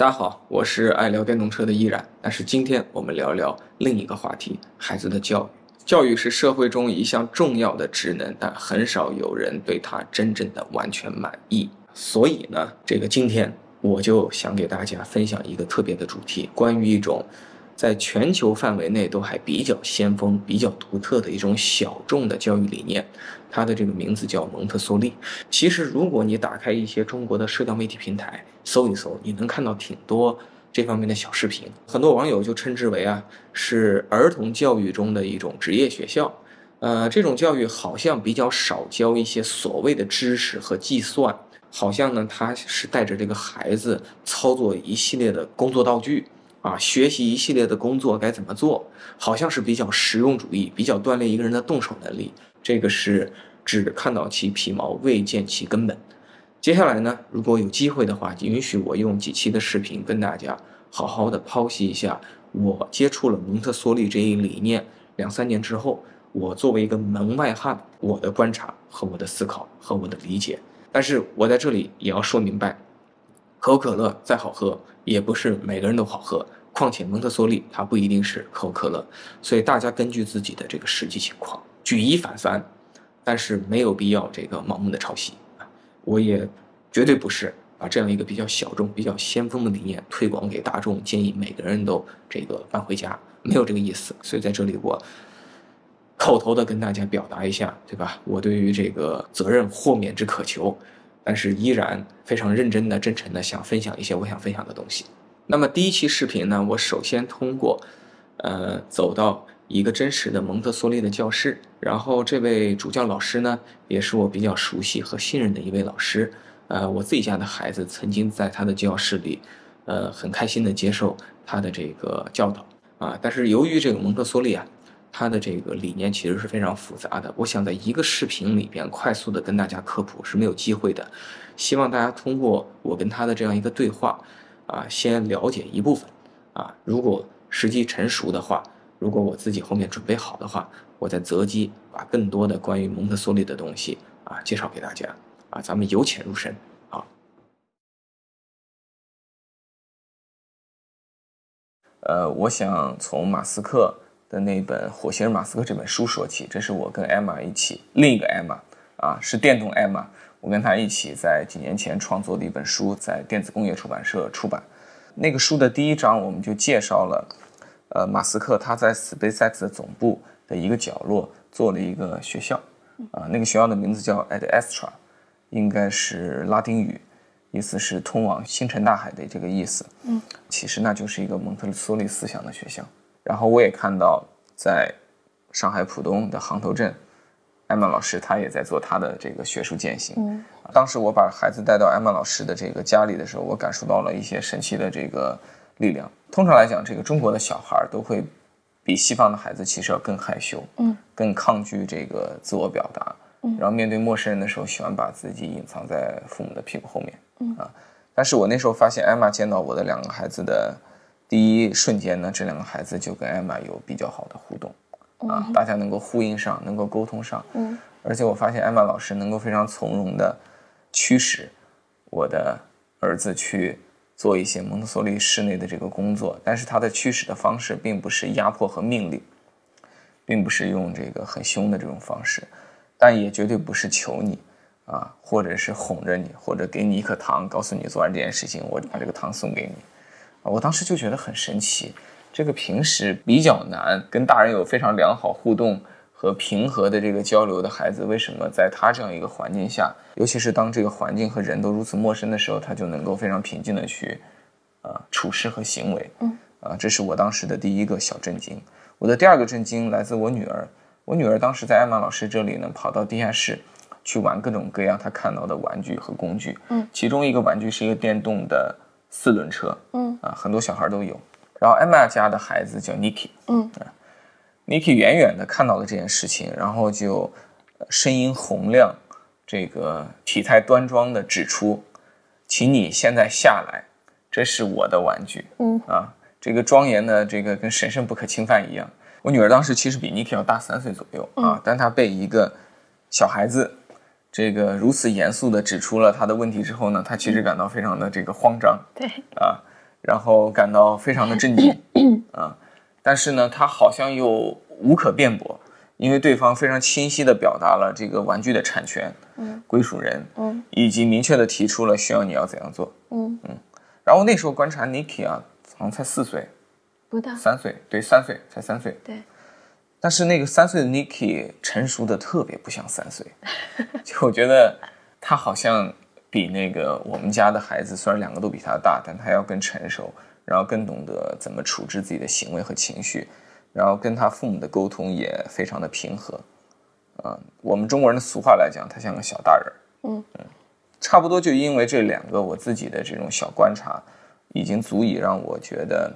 大家好，我是爱聊电动车的依然。但是今天我们聊聊另一个话题：孩子的教育。教育是社会中一项重要的职能，但很少有人对它真正的完全满意。所以呢，这个今天我就想给大家分享一个特别的主题，关于一种在全球范围内都还比较先锋、比较独特的一种小众的教育理念。它的这个名字叫蒙特梭利。其实，如果你打开一些中国的社交媒体平台搜一搜，你能看到挺多这方面的小视频。很多网友就称之为啊，是儿童教育中的一种职业学校。呃，这种教育好像比较少教一些所谓的知识和计算，好像呢，他是带着这个孩子操作一系列的工作道具啊，学习一系列的工作该怎么做，好像是比较实用主义，比较锻炼一个人的动手能力。这个是只看到其皮毛未见其根本。接下来呢，如果有机会的话，允许我用几期的视频跟大家好好的剖析一下我接触了蒙特梭利这一理念两三年之后，我作为一个门外汉，我的观察和我的思考和我的理解。但是我在这里也要说明白，可口可乐再好喝，也不是每个人都好喝。况且蒙特梭利它不一定是可口可乐，所以大家根据自己的这个实际情况。举一反三，但是没有必要这个盲目的抄袭啊！我也绝对不是把这样一个比较小众、比较先锋的理念推广给大众，建议每个人都这个搬回家，没有这个意思。所以在这里我口头的跟大家表达一下，对吧？我对于这个责任豁免之渴求，但是依然非常认真的、真诚的想分享一些我想分享的东西。那么第一期视频呢，我首先通过呃走到。一个真实的蒙特梭利的教室，然后这位主教老师呢，也是我比较熟悉和信任的一位老师。呃，我自己家的孩子曾经在他的教室里，呃，很开心的接受他的这个教导啊。但是由于这个蒙特梭利啊，他的这个理念其实是非常复杂的，我想在一个视频里边快速的跟大家科普是没有机会的。希望大家通过我跟他的这样一个对话啊，先了解一部分啊。如果时机成熟的话。如果我自己后面准备好的话，我再择机把更多的关于蒙特梭利的东西啊介绍给大家啊，咱们由浅入深啊。呃，我想从马斯克的那本《火星人马斯克》这本书说起，这是我跟艾玛一起，另一个艾玛啊，是电动艾玛，我跟他一起在几年前创作的一本书，在电子工业出版社出版。那个书的第一章，我们就介绍了。呃，马斯克他在 SpaceX 的总部的一个角落做了一个学校，啊，那个学校的名字叫 Ad Astra，应该是拉丁语，意思是通往星辰大海的这个意思。嗯，其实那就是一个蒙特梭利思想的学校。然后我也看到，在上海浦东的杭头镇，艾曼老师他也在做他的这个学术践行。嗯，当时我把孩子带到艾曼老师的这个家里的时候，我感受到了一些神奇的这个。力量。通常来讲，这个中国的小孩都会比西方的孩子其实要更害羞，嗯，更抗拒这个自我表达，嗯，然后面对陌生人的时候，喜欢把自己隐藏在父母的屁股后面，嗯啊。但是我那时候发现，艾玛见到我的两个孩子的第一瞬间呢，这两个孩子就跟艾玛有比较好的互动，啊，大家能够呼应上，能够沟通上，嗯。而且我发现艾玛老师能够非常从容的驱使我的儿子去。做一些蒙特梭利室内的这个工作，但是他的驱使的方式并不是压迫和命令，并不是用这个很凶的这种方式，但也绝对不是求你啊，或者是哄着你，或者给你一颗糖，告诉你做完这件事情，我把这个糖送给你。啊，我当时就觉得很神奇，这个平时比较难跟大人有非常良好互动。和平和的这个交流的孩子，为什么在他这样一个环境下，尤其是当这个环境和人都如此陌生的时候，他就能够非常平静的去，啊，处事和行为，嗯，啊，这是我当时的第一个小震惊。我的第二个震惊来自我女儿，我女儿当时在艾玛老师这里呢，跑到地下室去玩各种各样她看到的玩具和工具，嗯，其中一个玩具是一个电动的四轮车，嗯，啊，很多小孩都有。然后艾玛家的孩子叫 Niki，嗯。Niki 远远的看到了这件事情，然后就声音洪亮，这个体态端庄的指出：“请你现在下来，这是我的玩具。”嗯啊，这个庄严的，这个跟神圣不可侵犯一样。我女儿当时其实比 Niki 要大三岁左右啊，但她被一个小孩子这个如此严肃的指出了他的问题之后呢，他其实感到非常的这个慌张。对啊，然后感到非常的震惊 啊。但是呢，他好像又无可辩驳，因为对方非常清晰地表达了这个玩具的产权、嗯归属人，嗯以及明确地提出了需要你要怎样做。嗯，然后那时候观察 Niki 啊，好像才四岁、不到，三岁，对，三岁才三岁。对，但是那个三岁的 Niki 成熟的特别不像三岁，就我觉得他好像比那个我们家的孩子，虽然两个都比他大，但他要更成熟，然后更懂得怎么处置自己的行为和情绪，然后跟他父母的沟通也非常的平和。啊、我们中国人的俗话来讲，他像个小大人儿。嗯差不多就因为这两个我自己的这种小观察，已经足以让我觉得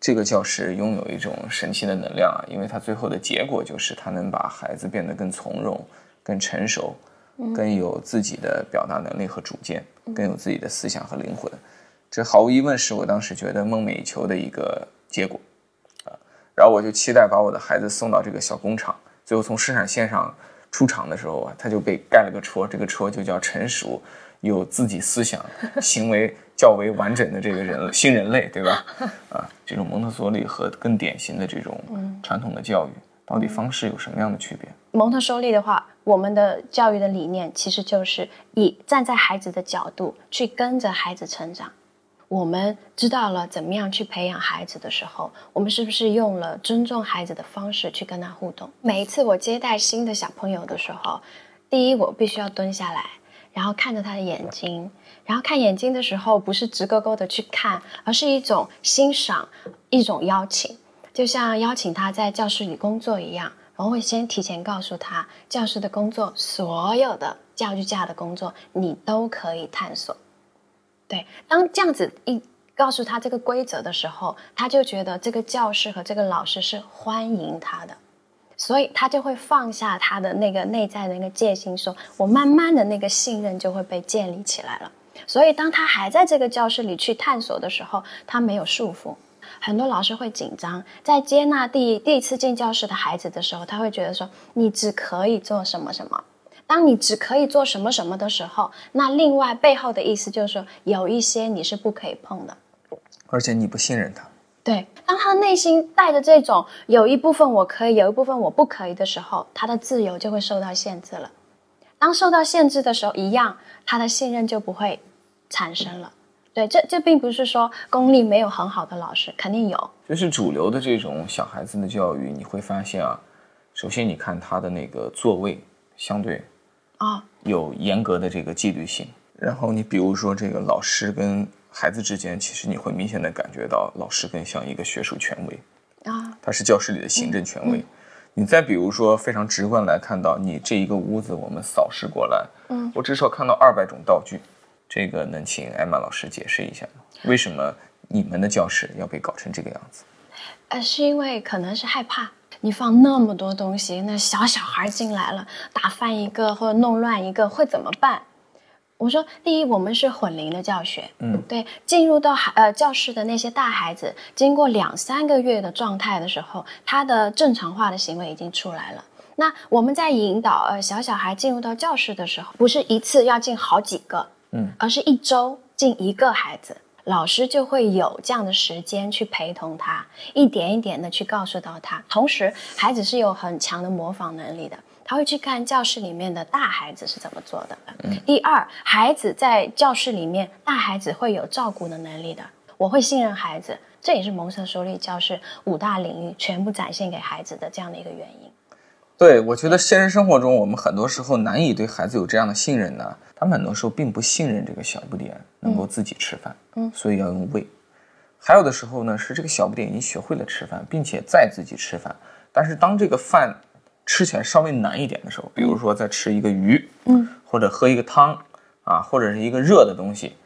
这个教师拥有一种神奇的能量啊！因为他最后的结果就是他能把孩子变得更从容、更成熟、更有自己的表达能力和主见，更有自己的思想和灵魂。这毫无疑问是我当时觉得梦寐以求的一个结果啊！然后我就期待把我的孩子送到这个小工厂，最后从生产线上出厂的时候啊，他就被盖了个戳，这个戳就叫成熟，有自己思想、行为较为完整的这个人 新人类，对吧？啊，这种蒙特梭利和更典型的这种传统的教育，到底方式有什么样的区别？蒙特梭利的话，我们的教育的理念其实就是以站在孩子的角度去跟着孩子成长。我们知道了怎么样去培养孩子的时候，我们是不是用了尊重孩子的方式去跟他互动？每一次我接待新的小朋友的时候，第一我必须要蹲下来，然后看着他的眼睛，然后看眼睛的时候不是直勾勾的去看，而是一种欣赏，一种邀请，就像邀请他在教室里工作一样。我会先提前告诉他，教室的工作，所有的教育架的工作，你都可以探索。对，当这样子一告诉他这个规则的时候，他就觉得这个教室和这个老师是欢迎他的，所以他就会放下他的那个内在的那个戒心，说我慢慢的那个信任就会被建立起来了。所以当他还在这个教室里去探索的时候，他没有束缚。很多老师会紧张，在接纳第第一次进教室的孩子的时候，他会觉得说你只可以做什么什么。当你只可以做什么什么的时候，那另外背后的意思就是说，有一些你是不可以碰的。而且你不信任他，对，当他内心带着这种有一部分我可以，有一部分我不可以的时候，他的自由就会受到限制了。当受到限制的时候，一样，他的信任就不会产生了。对，这这并不是说公立没有很好的老师，肯定有。就是主流的这种小孩子的教育，你会发现啊，首先你看他的那个座位相对啊、有严格的这个纪律性，然后你比如说这个老师跟孩子之间，其实你会明显的感觉到老师更像一个学术权威，啊，他是教室里的行政权威。你再比如说非常直观来看到，你这一个屋子我们扫视过来，嗯，我至少看到二百种道具，这个能请艾玛老师解释一下吗？为什么你们的教室要被搞成这个样子？呃，是因为可能是害怕你放那么多东西，那小小孩进来了，打翻一个或者弄乱一个会怎么办？我说，第一，我们是混龄的教学，嗯，对，进入到孩呃教室的那些大孩子，经过两三个月的状态的时候，他的正常化的行为已经出来了。那我们在引导呃小小孩进入到教室的时候，不是一次要进好几个，嗯，而是一周进一个孩子，老师就会有这样的时间去陪同他，一点一点的去告诉到他。同时，孩子是有很强的模仿能力的，他会去看教室里面的大孩子是怎么做的。第二，孩子在教室里面，大孩子会有照顾的能力的，我会信任孩子，这也是蒙特梭利教室五大领域全部展现给孩子的这样的一个原因。对，我觉得现实生活中，我们很多时候难以对孩子有这样的信任呢。他们很多时候并不信任这个小不点能够自己吃饭，嗯所以要用喂。还有的时候呢，是这个小不点已经学会了吃饭，并且在自己吃饭。但是当这个饭吃起来稍微难一点的时候，比如说在吃一个鱼，嗯，或者喝一个汤啊，或者是一个热的东西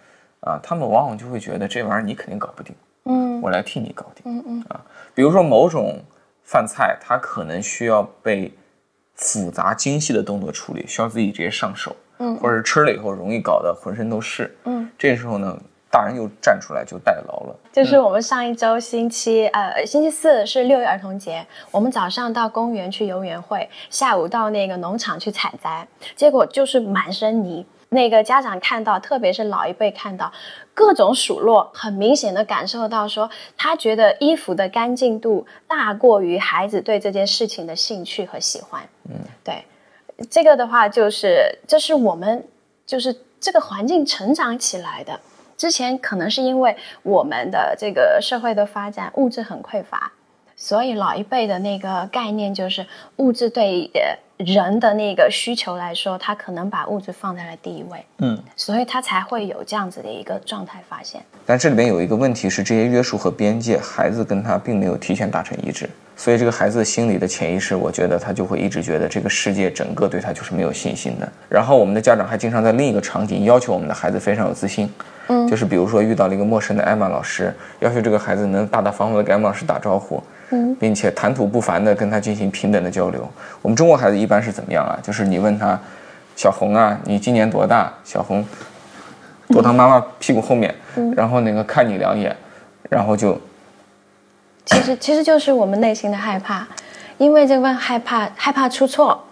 啊，他们往往就会觉得这玩意儿你肯定搞不定，嗯我来替你搞定。嗯嗯比如说某种饭菜，它可能需要被复杂精细的动作处理，需要自己直接上手，嗯。或者是吃了以后容易搞得浑身都是。嗯，这时候呢，大人又站出来就代劳了。就是我们上一周星期呃星期四是六一儿童节，我们早上到公园去游园会，下午到那个农场去采摘，结果就是满身泥。那个家长看到，特别是老一辈看到各种数落，很明显的感受到说，他觉得衣服的干净度大过于孩子对这件事情的兴趣和喜欢。嗯，对，这个的话就是这是我们就是这个环境成长起来的。之前可能是因为我们的这个社会的发展，物质很匮乏，所以老一辈的那个概念就是物质对呃人的那个需求来说，他可能把物质放在了第一位，嗯，所以他才会有这样子的一个状态发现。但这里边有一个问题是，这些约束和边界，孩子跟他并没有提前达成一致，所以这个孩子心里的潜意识，我觉得他就会一直觉得这个世界整个对他就是没有信心的。然后我们的家长还经常在另一个场景要求我们的孩子非常有自信，嗯就是比如说遇到了一个陌生的艾玛老师，要求这个孩子能大大方方的跟艾玛老师打招呼，嗯，并且谈吐不凡的跟他进行平等的交流。我们中国孩子一般是怎么样啊？就是你问他，小红啊，你今年多大？小红躲到妈妈屁股后面，然后那个看你两眼，然后就其实其实就是我们内心的害怕，因为这个害怕害怕出错，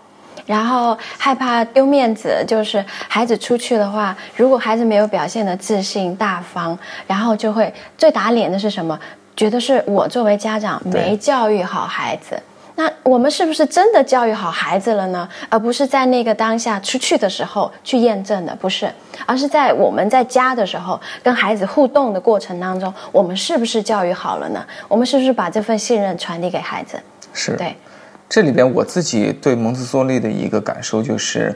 然后害怕丢面子。就是孩子出去的话，如果孩子没有表现的自信大方，然后就会最打脸的是什么？觉得是我作为家长没教育好孩子。那我们是不是真的教育好孩子了呢？而不是在那个当下出去的时候去验证的，不是，而是在我们在家的时候跟孩子互动的过程当中，我们是不是教育好了呢？我们是不是把这份信任传递给孩子？是对，这里边我自己对蒙特梭利的一个感受就是，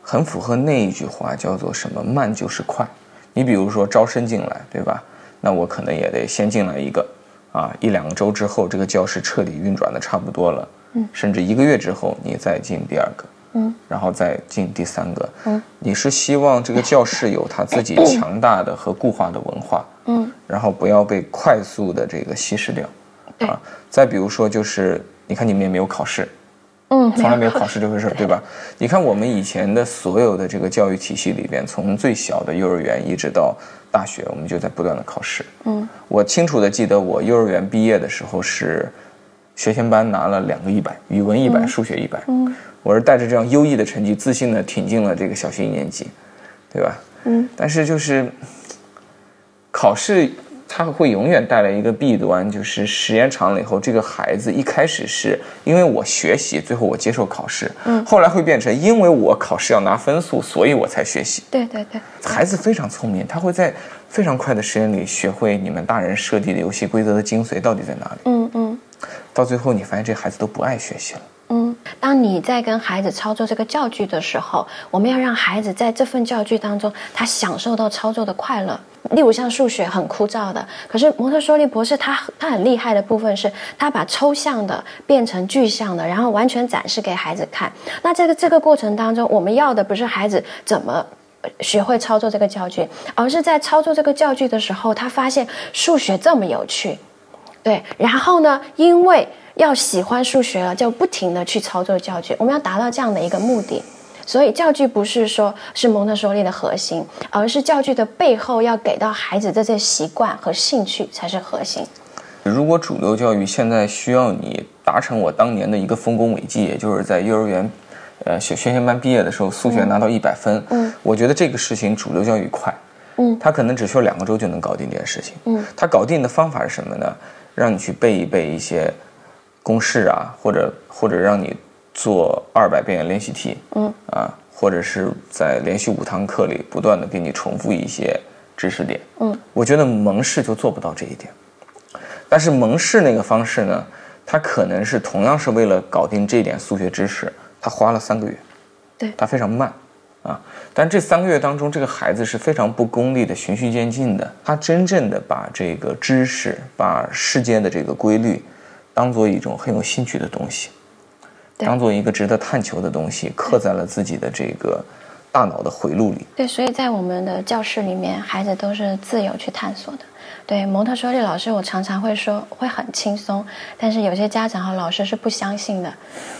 很符合那一句话，叫做什么“慢就是快”。你比如说招生进来，对吧？那我可能也得先进来一个，啊，一两个周之后，这个教室彻底运转的差不多了，嗯，甚至一个月之后，你再进第二个，嗯，然后再进第三个，嗯，你是希望这个教室有它自己 强大的和固化的文化，嗯，然后不要被快速的这个稀释掉，对。啊，再比如说就是，你看你们也没有考试，嗯，从来没有考试这回事儿，对吧？你看我们以前的所有的这个教育体系里边，从最小的幼儿园一直到大学，我们就在不断的考试。嗯，我清楚的记得我幼儿园毕业的时候是学前班拿了两个一百，语文一百、数学一百。嗯，我是带着这样优异的成绩，自信的挺进了这个小学一年级，对吧？嗯，但是就是考试，它会永远带来一个弊端，就是时间长了以后，这个孩子一开始是因为我学习，最后我接受考试，嗯后来会变成因为我考试要拿分数，所以我才学习。对对对，孩子非常聪明，他会在非常快的时间里学会你们大人设计的游戏规则的精髓到底在哪里。嗯嗯。到最后，你发现这孩子都不爱学习了。当你在跟孩子操作这个教具的时候，我们要让孩子在这份教具当中，他享受到操作的快乐。例如像数学很枯燥的，可是蒙特梭利博士他他很厉害的部分是，他把抽象的变成具象的，然后完全展示给孩子看。那这个这个过程当中，我们要的不是孩子怎么。学会操作这个教具，而是在操作这个教具的时候，他发现数学这么有趣，对，然后呢，因为要喜欢数学了，就不停的去操作教具。我们要达到这样的一个目的，所以教具不是说是蒙特梭利的核心，而是教具的背后要给到孩子这些习惯和兴趣才是核心。如果主流教育现在需要你达成我当年的一个丰功伟绩，也就是在幼儿园，呃学学前班毕业的时候，数学拿到一百分，嗯，我觉得这个事情主流教育快，嗯他可能只需要两个周就能搞定这件事情，嗯，他搞定的方法是什么呢？让你去背一背一些公式啊，或者或者让你做二百遍练习题，嗯啊，或者是在连续五堂课里不断的给你重复一些知识点，嗯，我觉得蒙氏就做不到这一点。但是蒙氏那个方式呢，它可能是同样是为了搞定这点数学知识，他花了三个月，对它非常慢啊。但这三个月当中，这个孩子是非常不功利的、循序渐进的，他真正的把这个知识、把世间的这个规律，当做一种很有兴趣的东西，当做一个值得探求的东西，刻在了自己的这个大脑的回路里。对，所以在我们的教室里面，孩子都是自由去探索的。对蒙特梭利老师，我常常会说会很轻松，但是有些家长和老师是不相信的。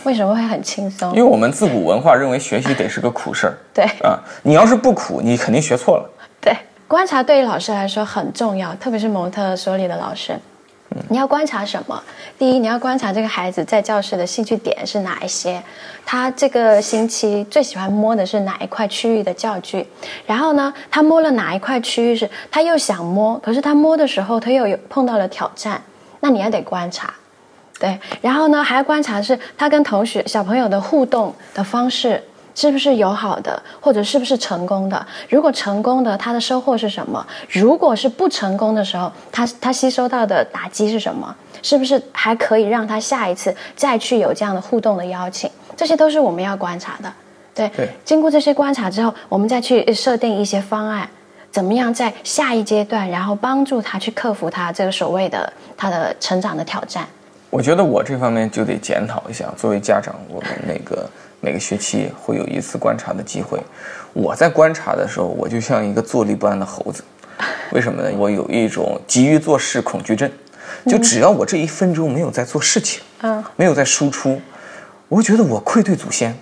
为什么会很轻松因为？我们自古文化认为学习得是个苦事儿对啊，你要是不苦，你肯定学错了。对，观察对于老师来说很重要，特别是蒙特梭利的老师。你要观察什么？第一，你要观察这个孩子在教室的兴趣点是哪一些，他这个星期最喜欢摸的是哪一块区域的教具，然后呢，他摸了哪一块区域是他又想摸，可是他摸的时候他又有碰到了挑战，那你要得观察，对，然后呢还要观察是他跟同学小朋友的互动的方式。是不是友好的，或者是不是成功的？如果成功的，他的收获是什么？如果是不成功的时候，他他吸收到的打击是什么？是不是还可以让他下一次再去有这样的互动的邀请？这些都是我们要观察的。对，经过这些观察之后，我们再去设定一些方案，怎么样在下一阶段，然后帮助他去克服他这个所谓的他的成长的挑战。我觉得我这方面就得检讨一下，作为家长，我们那个。每个学期会有一次观察的机会，我在观察的时候，我就像一个坐立不安的猴子。为什么呢？我有一种急于做事恐惧症，就只要我这一分钟没有在做事情，嗯，没有在输出，我觉得我愧对祖先，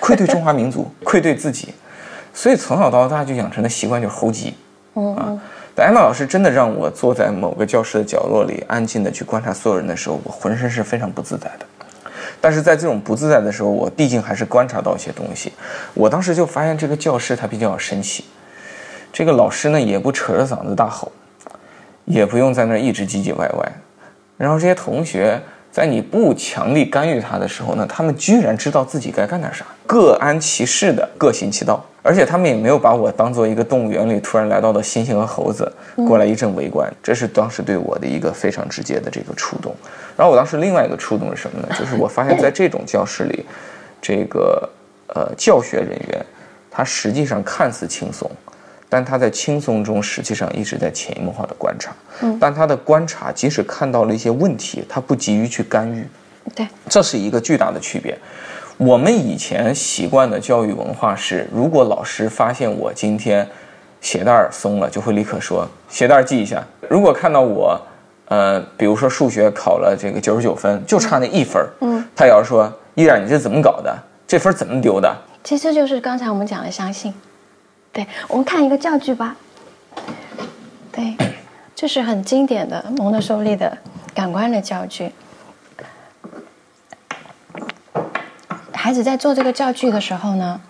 愧对中华民族，愧对自己。所以从小到大就养成的习惯就是猴急。啊，但安娜老师真的让我坐在某个教室的角落里，安静的去观察所有人的时候，我浑身是非常不自在的。但是在这种不自在的时候，我毕竟还是观察到一些东西。我当时就发现这个教室它比较神奇，这个老师呢也不扯着嗓子大吼，也不用在那一直唧唧歪歪，然后这些同学。在你不强力干预他的时候呢，他们居然知道自己该干点啥，各安其事的各行其道，而且他们也没有把我当做一个动物园里突然来到的猩猩和猴子过来一阵围观，这是当时对我的一个非常直接的这个触动。然后我当时另外一个触动是什么呢？就是我发现在这种教室里，这个呃教学人员，他实际上看似轻松。但他在轻松中，实际上一直在潜移默化的观察。嗯，但他的观察，即使看到了一些问题，他不急于去干预。对，这是一个巨大的区别。我们以前习惯的教育文化是，如果老师发现我今天鞋带松了，就会立刻说鞋带系一下。如果看到我，呃，比如说数学考了这个九十九分，就差那一分，嗯，他要说依然你这怎么搞的？这分怎么丢的？其实就是刚才我们讲的相信。对，我们看一个教具吧。对，这是很经典的蒙特梭利的感官的教具。孩子在做这个教具的时候呢，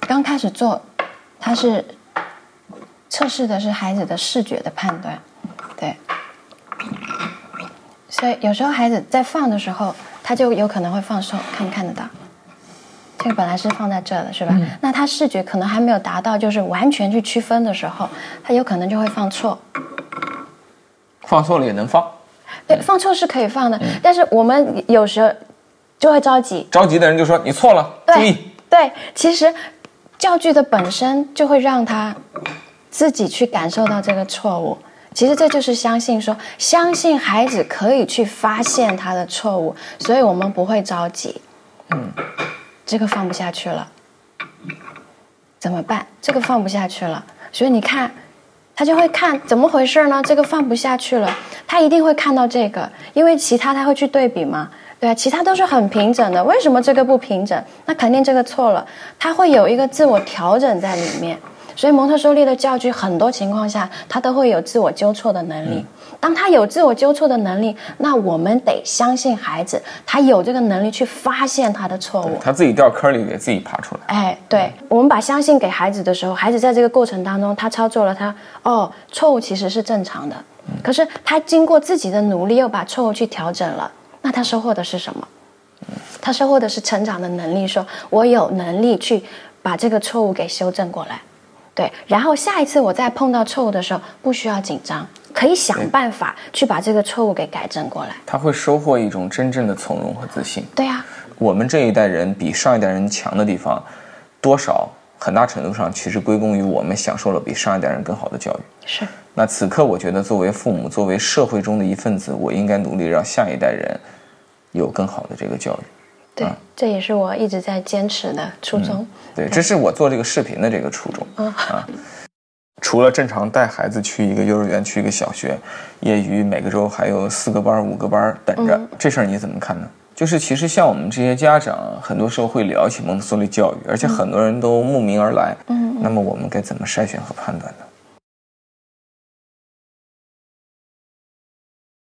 刚开始做，他是测试的是孩子的视觉的判断。对，所以有时候孩子在放的时候，他就有可能会放手，看不看得到？这个本来是放在这的，是吧？那他视觉可能还没有达到，就是完全去区分的时候，他有可能就会放错。放错了也能放？对，放错是可以放的，但是我们有时候就会着急。着急的人就说：“你错了，注意。”对，其实教具的本身就会让他自己去感受到这个错误。其实这就是相信，说相信孩子可以去发现他的错误，所以我们不会着急。嗯。这个放不下去了，怎么办？这个放不下去了，所以你看，他就会看怎么回事呢？这个放不下去了，他一定会看到这个，因为其他他会去对比嘛，对啊，其他都是很平整的，为什么这个不平整？那肯定这个错了，他会有一个自我调整在里面。所以蒙特梭利的教具很多情况下，他都会有自我纠错的能力。当他有自我纠错的能力，那我们得相信孩子，他有这个能力去发现他的错误。他自己掉坑里，给自己爬出来。哎，对，我们把相信给孩子的时候，孩子在这个过程当中，他操作了，他哦，错误其实是正常的。可是他经过自己的努力，又把错误去调整了，那他收获的是什么？他收获的是成长的能力，说我有能力去把这个错误给修正过来。对，然后下一次我再碰到错误的时候，不需要紧张，可以想办法去把这个错误给改正过来。他会收获一种真正的从容和自信。对呀，我们这一代人比上一代人强的地方，多少很大程度上其实归功于我们享受了比上一代人更好的教育。是。那此刻，我觉得作为父母，作为社会中的一份子，我应该努力让下一代人有更好的这个教育。对，这也是我一直在坚持的初衷。对，这是我做这个视频的这个初衷。啊，除了正常带孩子去一个幼儿园，去一个小学，业余每个周还有四个班、五个班等着，这事儿你怎么看呢？就是其实像我们这些家长，很多时候会聊起蒙特梭利教育，而且很多人都慕名而来。嗯，那么我们该怎么筛选和判断呢？